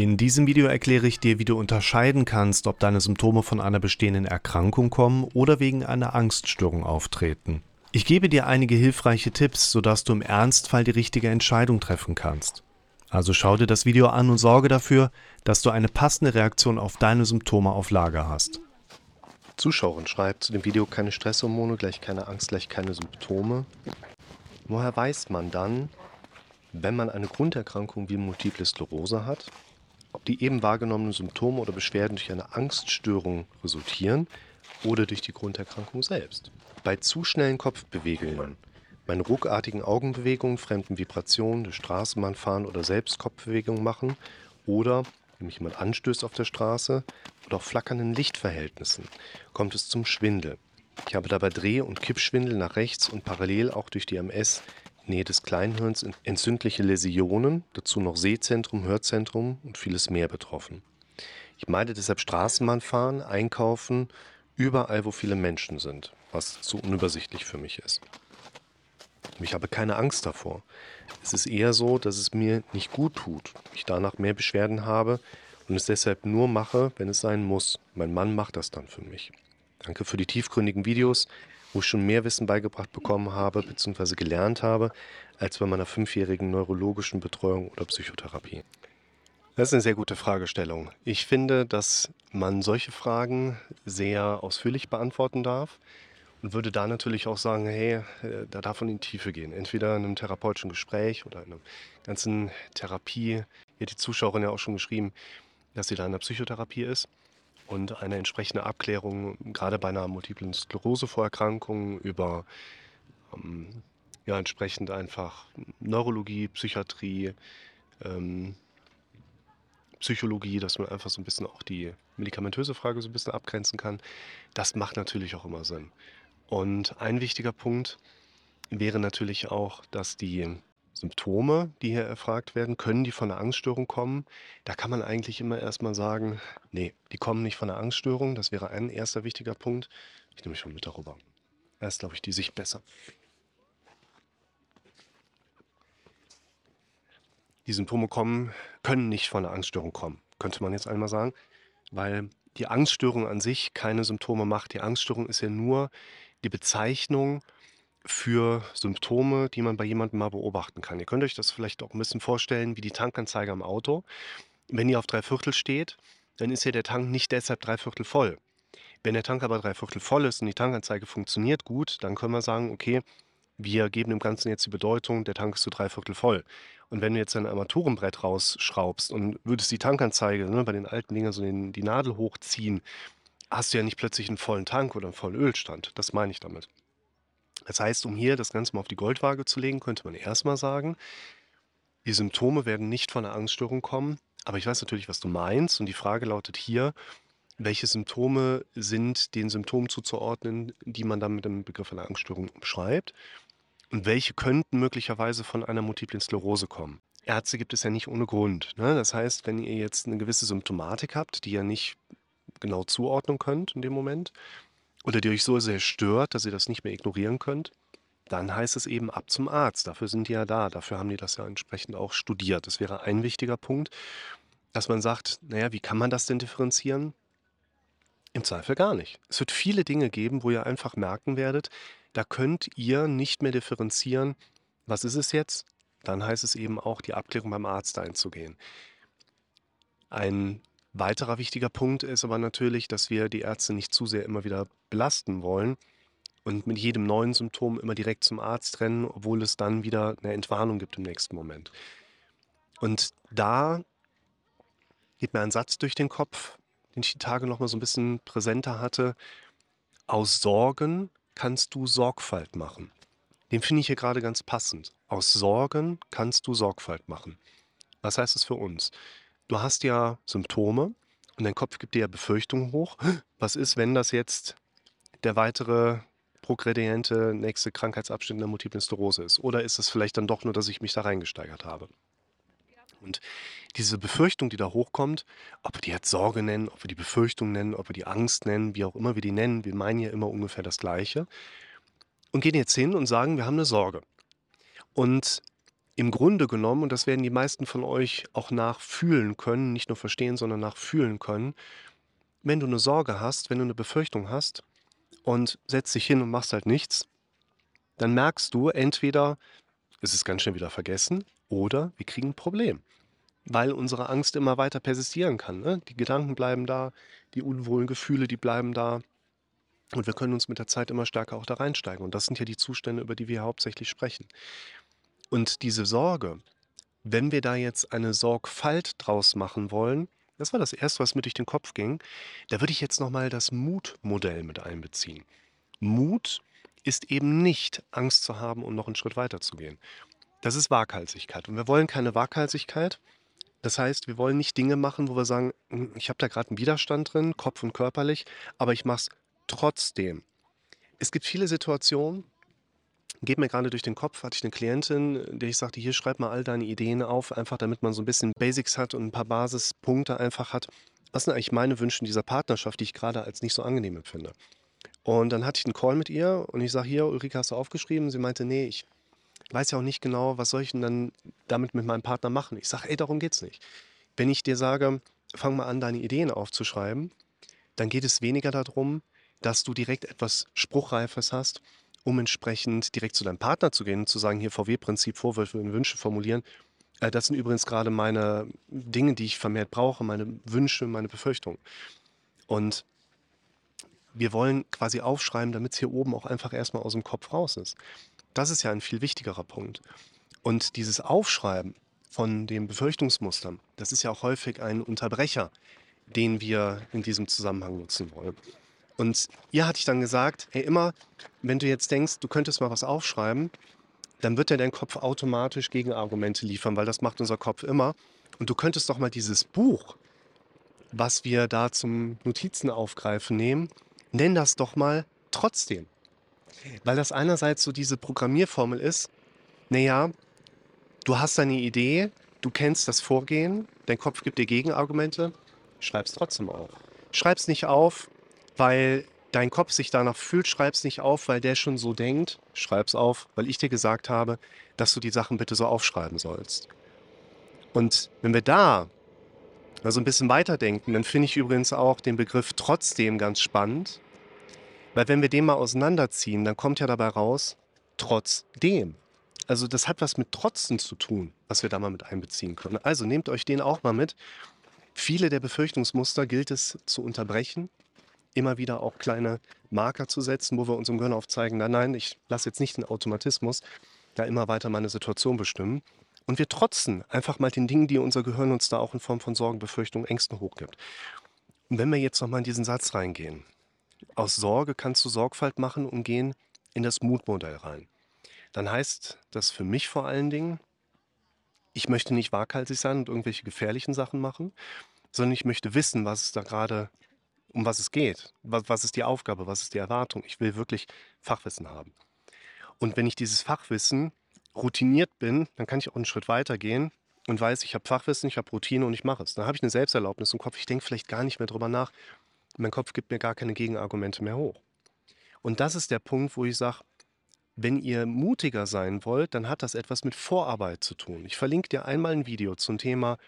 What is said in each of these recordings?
In diesem Video erkläre ich dir, wie du unterscheiden kannst, ob deine Symptome von einer bestehenden Erkrankung kommen oder wegen einer Angststörung auftreten. Ich gebe dir einige hilfreiche Tipps, sodass du im Ernstfall die richtige Entscheidung treffen kannst. Also schau dir das Video an und sorge dafür, dass du eine passende Reaktion auf deine Symptome auf Lager hast. Zuschauerin schreibt zu dem Video keine Stresshormone gleich keine Angst gleich keine Symptome. Woher weiß man dann, wenn man eine Grunderkrankung wie Multiple Sklerose hat, ob die eben wahrgenommenen Symptome oder Beschwerden durch eine Angststörung resultieren oder durch die Grunderkrankung selbst. Bei zu schnellen Kopfbewegungen, bei ruckartigen Augenbewegungen, fremden Vibrationen, durch Straßenbahnfahren oder selbst Kopfbewegungen machen oder wenn mich jemand anstößt auf der Straße oder auch flackernden Lichtverhältnissen, kommt es zum Schwindel. Ich habe dabei Dreh- und Kippschwindel nach rechts und parallel auch durch die MS Nähe des Kleinhirns entzündliche Läsionen, dazu noch Sehzentrum, Hörzentrum und vieles mehr betroffen. Ich meide deshalb Straßenbahnfahren, Einkaufen, überall, wo viele Menschen sind, was zu unübersichtlich für mich ist. Ich habe keine Angst davor. Es ist eher so, dass es mir nicht gut tut, ich danach mehr Beschwerden habe und es deshalb nur mache, wenn es sein muss. Mein Mann macht das dann für mich. Danke für die tiefgründigen Videos wo ich schon mehr Wissen beigebracht bekommen habe bzw. gelernt habe, als bei meiner fünfjährigen neurologischen Betreuung oder Psychotherapie? Das ist eine sehr gute Fragestellung. Ich finde, dass man solche Fragen sehr ausführlich beantworten darf und würde da natürlich auch sagen, hey, äh, da darf man in die Tiefe gehen. Entweder in einem therapeutischen Gespräch oder in einer ganzen Therapie. Hier hat die Zuschauerin ja auch schon geschrieben, dass sie da in der Psychotherapie ist und eine entsprechende Abklärung, gerade bei einer multiplen Sklerose-Vorerkrankung, über ähm, ja, entsprechend einfach Neurologie, Psychiatrie, ähm, Psychologie, dass man einfach so ein bisschen auch die medikamentöse Frage so ein bisschen abgrenzen kann. Das macht natürlich auch immer Sinn. Und ein wichtiger Punkt wäre natürlich auch, dass die Symptome, die hier erfragt werden, können die von einer Angststörung kommen? Da kann man eigentlich immer erstmal sagen, nee, die kommen nicht von einer Angststörung. Das wäre ein erster wichtiger Punkt. Ich nehme mich schon mit darüber. Da ist, glaube ich, die Sicht besser. Die Symptome kommen, können nicht von einer Angststörung kommen, könnte man jetzt einmal sagen, weil die Angststörung an sich keine Symptome macht. Die Angststörung ist ja nur die Bezeichnung für Symptome, die man bei jemandem mal beobachten kann. Ihr könnt euch das vielleicht auch ein bisschen vorstellen wie die Tankanzeige am Auto. Wenn ihr auf drei Viertel steht, dann ist ja der Tank nicht deshalb drei Viertel voll. Wenn der Tank aber drei Viertel voll ist und die Tankanzeige funktioniert gut, dann können wir sagen, okay, wir geben dem Ganzen jetzt die Bedeutung, der Tank ist zu drei Viertel voll. Und wenn du jetzt ein Armaturenbrett rausschraubst und würdest die Tankanzeige ne, bei den alten Dingern so den, die Nadel hochziehen, hast du ja nicht plötzlich einen vollen Tank oder einen vollen Ölstand. Das meine ich damit. Das heißt, um hier das Ganze mal auf die Goldwaage zu legen, könnte man erstmal sagen, die Symptome werden nicht von einer Angststörung kommen, aber ich weiß natürlich, was du meinst und die Frage lautet hier, welche Symptome sind den Symptomen zuzuordnen, die man dann mit dem Begriff einer Angststörung umschreibt und welche könnten möglicherweise von einer multiplen Sklerose kommen. Ärzte gibt es ja nicht ohne Grund. Ne? Das heißt, wenn ihr jetzt eine gewisse Symptomatik habt, die ihr nicht genau zuordnen könnt in dem Moment, oder die euch so sehr stört, dass ihr das nicht mehr ignorieren könnt, dann heißt es eben ab zum Arzt. Dafür sind die ja da. Dafür haben die das ja entsprechend auch studiert. Das wäre ein wichtiger Punkt, dass man sagt, naja, wie kann man das denn differenzieren? Im Zweifel gar nicht. Es wird viele Dinge geben, wo ihr einfach merken werdet, da könnt ihr nicht mehr differenzieren, was ist es jetzt? Dann heißt es eben auch, die Abklärung beim Arzt einzugehen. Ein Weiterer wichtiger Punkt ist aber natürlich, dass wir die Ärzte nicht zu sehr immer wieder belasten wollen und mit jedem neuen Symptom immer direkt zum Arzt rennen, obwohl es dann wieder eine Entwarnung gibt im nächsten Moment. Und da geht mir ein Satz durch den Kopf, den ich die Tage noch mal so ein bisschen präsenter hatte. Aus Sorgen kannst du Sorgfalt machen. Den finde ich hier gerade ganz passend. Aus Sorgen kannst du Sorgfalt machen. Was heißt das für uns? Du hast ja Symptome und dein Kopf gibt dir ja Befürchtungen hoch. Was ist, wenn das jetzt der weitere progrediente nächste Krankheitsabschnitt in der Multiplen Sklerose ist? Oder ist es vielleicht dann doch nur, dass ich mich da reingesteigert habe? Und diese Befürchtung, die da hochkommt, ob wir die jetzt Sorge nennen, ob wir die Befürchtung nennen, ob wir die Angst nennen, wie auch immer wir die nennen, wir meinen ja immer ungefähr das Gleiche. Und gehen jetzt hin und sagen, wir haben eine Sorge. Und im Grunde genommen, und das werden die meisten von euch auch nachfühlen können, nicht nur verstehen, sondern nachfühlen können, wenn du eine Sorge hast, wenn du eine Befürchtung hast und setzt dich hin und machst halt nichts, dann merkst du entweder, es ist ganz schnell wieder vergessen, oder wir kriegen ein Problem, weil unsere Angst immer weiter persistieren kann. Ne? Die Gedanken bleiben da, die unwohlen Gefühle, die bleiben da. Und wir können uns mit der Zeit immer stärker auch da reinsteigen. Und das sind ja die Zustände, über die wir hauptsächlich sprechen. Und diese Sorge, wenn wir da jetzt eine Sorgfalt draus machen wollen, das war das Erste, was mir durch den Kopf ging, da würde ich jetzt nochmal das Mutmodell mit einbeziehen. Mut ist eben nicht Angst zu haben, um noch einen Schritt weiter zu gehen. Das ist Waghalsigkeit. Und wir wollen keine Waghalsigkeit. Das heißt, wir wollen nicht Dinge machen, wo wir sagen, hm, ich habe da gerade einen Widerstand drin, kopf- und körperlich, aber ich mache es trotzdem. Es gibt viele Situationen, geht mir gerade durch den Kopf, hatte ich eine Klientin, der ich sagte, hier schreib mal all deine Ideen auf, einfach damit man so ein bisschen Basics hat und ein paar Basispunkte einfach hat. Was sind eigentlich meine Wünsche in dieser Partnerschaft, die ich gerade als nicht so angenehm empfinde? Und dann hatte ich einen Call mit ihr und ich sage, hier, Ulrike, hast du aufgeschrieben? Sie meinte, nee, ich weiß ja auch nicht genau, was soll ich denn dann damit mit meinem Partner machen? Ich sage, ey, darum geht's nicht. Wenn ich dir sage, fang mal an, deine Ideen aufzuschreiben, dann geht es weniger darum, dass du direkt etwas Spruchreifes hast, um entsprechend direkt zu deinem Partner zu gehen und zu sagen, hier VW-Prinzip, Vorwürfe und Wünsche formulieren. Äh, das sind übrigens gerade meine Dinge, die ich vermehrt brauche, meine Wünsche, meine Befürchtungen. Und wir wollen quasi aufschreiben, damit es hier oben auch einfach erstmal aus dem Kopf raus ist. Das ist ja ein viel wichtigerer Punkt. Und dieses Aufschreiben von den Befürchtungsmustern, das ist ja auch häufig ein Unterbrecher, den wir in diesem Zusammenhang nutzen wollen. Und ihr hatte ich dann gesagt, hey, immer, wenn du jetzt denkst, du könntest mal was aufschreiben, dann wird dir dein Kopf automatisch Gegenargumente liefern, weil das macht unser Kopf immer. Und du könntest doch mal dieses Buch, was wir da zum Notizen aufgreifen nehmen, nenn das doch mal trotzdem. Weil das einerseits so diese Programmierformel ist, naja, du hast deine Idee, du kennst das Vorgehen, dein Kopf gibt dir Gegenargumente, schreib's trotzdem auf. Schreib's nicht auf, weil dein Kopf sich danach fühlt, schreib's nicht auf, weil der schon so denkt, schreib's auf, weil ich dir gesagt habe, dass du die Sachen bitte so aufschreiben sollst. Und wenn wir da also ein bisschen weiterdenken, dann finde ich übrigens auch den Begriff trotzdem ganz spannend, weil wenn wir den mal auseinanderziehen, dann kommt ja dabei raus, trotzdem. Also das hat was mit Trotzen zu tun, was wir da mal mit einbeziehen können. Also nehmt euch den auch mal mit. Viele der Befürchtungsmuster gilt es zu unterbrechen, immer wieder auch kleine Marker zu setzen, wo wir unserem Gehirn aufzeigen, nein, nein, ich lasse jetzt nicht den Automatismus da immer weiter meine Situation bestimmen. Und wir trotzen einfach mal den Dingen, die unser Gehirn uns da auch in Form von Sorgen, Befürchtungen, Ängsten hochgibt. Und wenn wir jetzt nochmal in diesen Satz reingehen, aus Sorge kannst du Sorgfalt machen und gehen in das Mutmodell rein. Dann heißt das für mich vor allen Dingen, ich möchte nicht waghalsig sein und irgendwelche gefährlichen Sachen machen, sondern ich möchte wissen, was es da gerade, um was es geht. Was, was ist die Aufgabe, was ist die Erwartung? Ich will wirklich Fachwissen haben. Und wenn ich dieses Fachwissen routiniert bin, dann kann ich auch einen Schritt weiter gehen und weiß, ich habe Fachwissen, ich habe Routine und ich mache es. Dann habe ich eine Selbsterlaubnis im Kopf. Ich denke vielleicht gar nicht mehr drüber nach. Mein Kopf gibt mir gar keine Gegenargumente mehr hoch. Und das ist der Punkt, wo ich sage, wenn ihr mutiger sein wollt, dann hat das etwas mit Vorarbeit zu tun. Ich verlinke dir einmal ein Video zum Thema,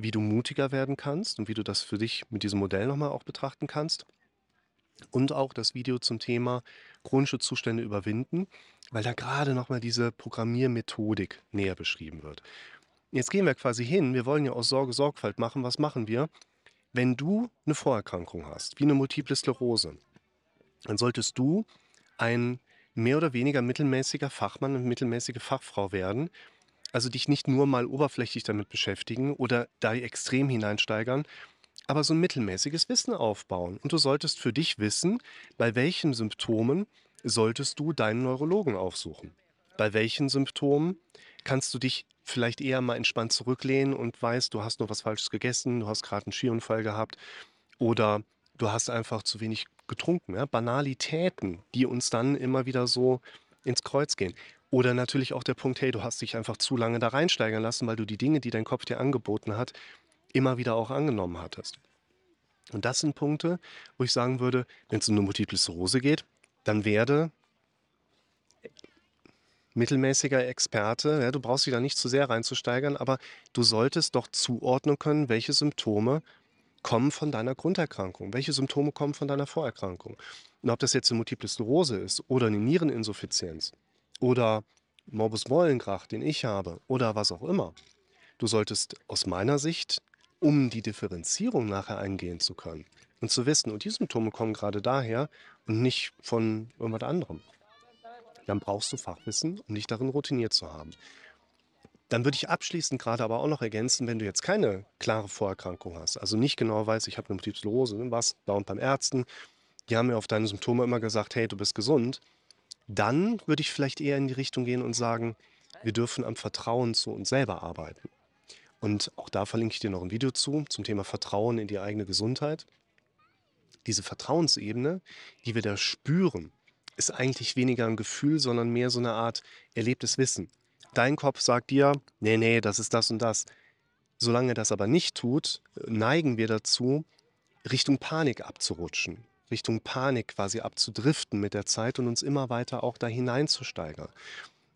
wie du mutiger werden kannst und wie du das für dich mit diesem Modell nochmal auch betrachten kannst. Und auch das Video zum Thema chronische Zustände überwinden, weil da gerade nochmal diese Programmiermethodik näher beschrieben wird. Jetzt gehen wir quasi hin, wir wollen ja aus Sorge Sorgfalt machen. Was machen wir? Wenn du eine Vorerkrankung hast, wie eine Multiple Sklerose, dann solltest du ein mehr oder weniger mittelmäßiger Fachmann und mittelmäßige Fachfrau werden. Also dich nicht nur mal oberflächlich damit beschäftigen oder da extrem hineinsteigern, aber so ein mittelmäßiges Wissen aufbauen. Und du solltest für dich wissen, bei welchen Symptomen solltest du deinen Neurologen aufsuchen. Bei welchen Symptomen kannst du dich vielleicht eher mal entspannt zurücklehnen und weißt, du hast nur was Falsches gegessen, du hast gerade einen Skiunfall gehabt oder du hast einfach zu wenig getrunken. Ja? Banalitäten, die uns dann immer wieder so ins Kreuz gehen. Oder natürlich auch der Punkt, hey, du hast dich einfach zu lange da reinsteigern lassen, weil du die Dinge, die dein Kopf dir angeboten hat, immer wieder auch angenommen hattest. Und das sind Punkte, wo ich sagen würde, wenn es um eine Multiple Sklerose geht, dann werde mittelmäßiger Experte. Ja, du brauchst dich da nicht zu sehr reinzusteigern, aber du solltest doch zuordnen können, welche Symptome kommen von deiner Grunderkrankung, welche Symptome kommen von deiner Vorerkrankung. Und ob das jetzt eine Multiple Sklerose ist oder eine Niereninsuffizienz oder Morbus Mollenkrach, den ich habe, oder was auch immer. Du solltest aus meiner Sicht, um die Differenzierung nachher eingehen zu können und zu wissen, und die Symptome kommen gerade daher und nicht von irgendwas anderem, dann brauchst du Fachwissen, um dich darin routiniert zu haben. Dann würde ich abschließend gerade aber auch noch ergänzen, wenn du jetzt keine klare Vorerkrankung hast, also nicht genau weißt, ich habe eine Multiple Sklerose, was dauernd beim Ärzten, die haben mir auf deine Symptome immer gesagt, hey, du bist gesund, dann würde ich vielleicht eher in die Richtung gehen und sagen, wir dürfen am Vertrauen zu uns selber arbeiten. Und auch da verlinke ich dir noch ein Video zu, zum Thema Vertrauen in die eigene Gesundheit. Diese Vertrauensebene, die wir da spüren, ist eigentlich weniger ein Gefühl, sondern mehr so eine Art erlebtes Wissen. Dein Kopf sagt dir, nee, nee, das ist das und das. Solange das aber nicht tut, neigen wir dazu, Richtung Panik abzurutschen. Richtung Panik quasi abzudriften mit der Zeit und uns immer weiter auch da hineinzusteigern.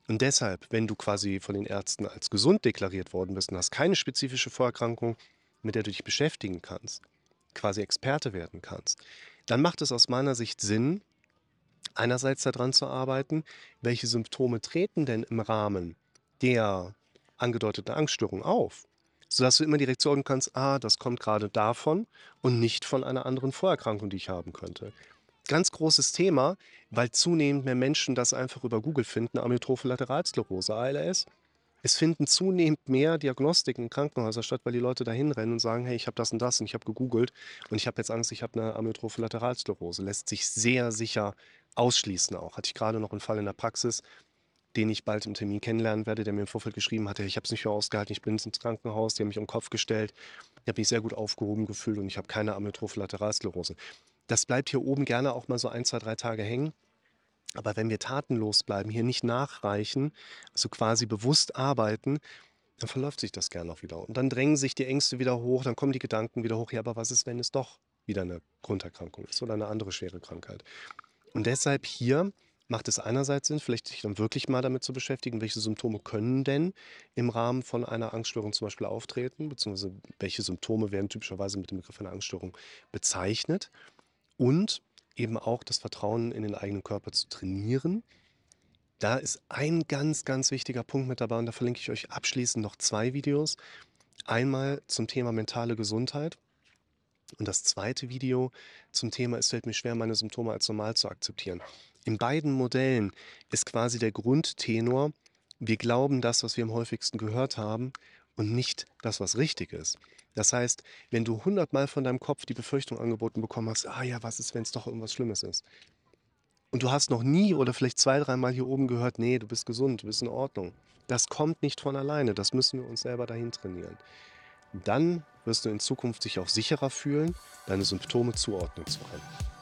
Und deshalb, wenn du quasi von den Ärzten als gesund deklariert worden bist und hast keine spezifische Vorerkrankung, mit der du dich beschäftigen kannst, quasi Experte werden kannst, dann macht es aus meiner Sicht Sinn, einerseits daran zu arbeiten, welche Symptome treten denn im Rahmen der angedeuteten Angststörung auf sodass du immer direkt sagen kannst, ah, das kommt gerade davon und nicht von einer anderen Vorerkrankung, die ich haben könnte. Ganz großes Thema, weil zunehmend mehr Menschen das einfach über Google finden, Amyotrophe Lateralsklerose, ALS. Es finden zunehmend mehr Diagnostiken in Krankenhäusern statt, weil die Leute dahin rennen und sagen, hey, ich habe das und das und ich habe gegoogelt und ich habe jetzt Angst, ich habe eine Amyotrophe Lateralsklerose. Lässt sich sehr sicher ausschließen auch. Hatte ich gerade noch einen Fall in der Praxis, den ich bald im Termin kennenlernen werde, der mir im Vorfeld geschrieben hatte, ich habe es nicht mehr ausgehalten, ich bin ins Krankenhaus, die haben mich um den Kopf gestellt, ich habe mich sehr gut aufgehoben gefühlt und ich habe keine Amyotrophe Lateralsklerose. Das bleibt hier oben gerne auch mal so ein, zwei, drei Tage hängen. Aber wenn wir tatenlos bleiben, hier nicht nachreichen, also quasi bewusst arbeiten, dann verläuft sich das gerne auch wieder. Und dann drängen sich die Ängste wieder hoch, dann kommen die Gedanken wieder hoch, ja, aber was ist, wenn es doch wieder eine Grunderkrankung ist oder eine andere schwere Krankheit? Und deshalb hier macht es einerseits Sinn, vielleicht sich dann wirklich mal damit zu beschäftigen, welche Symptome können denn im Rahmen von einer Angststörung zum Beispiel auftreten, beziehungsweise welche Symptome werden typischerweise mit dem Begriff einer Angststörung bezeichnet und eben auch das Vertrauen in den eigenen Körper zu trainieren. Da ist ein ganz, ganz wichtiger Punkt mit dabei und da verlinke ich euch abschließend noch zwei Videos. Einmal zum Thema mentale Gesundheit und das zweite Video zum Thema Es fällt mir schwer, meine Symptome als normal zu akzeptieren. In beiden Modellen ist quasi der Grundtenor, wir glauben das, was wir am häufigsten gehört haben und nicht das, was richtig ist. Das heißt, wenn du hundertmal von deinem Kopf die Befürchtung angeboten bekommen hast, ah ja, was ist, wenn es doch irgendwas Schlimmes ist? Und du hast noch nie oder vielleicht zwei, dreimal hier oben gehört, nee, du bist gesund, du bist in Ordnung. Das kommt nicht von alleine, das müssen wir uns selber dahin trainieren. Dann wirst du in Zukunft dich auch sicherer fühlen, deine Symptome zuordnen zu können.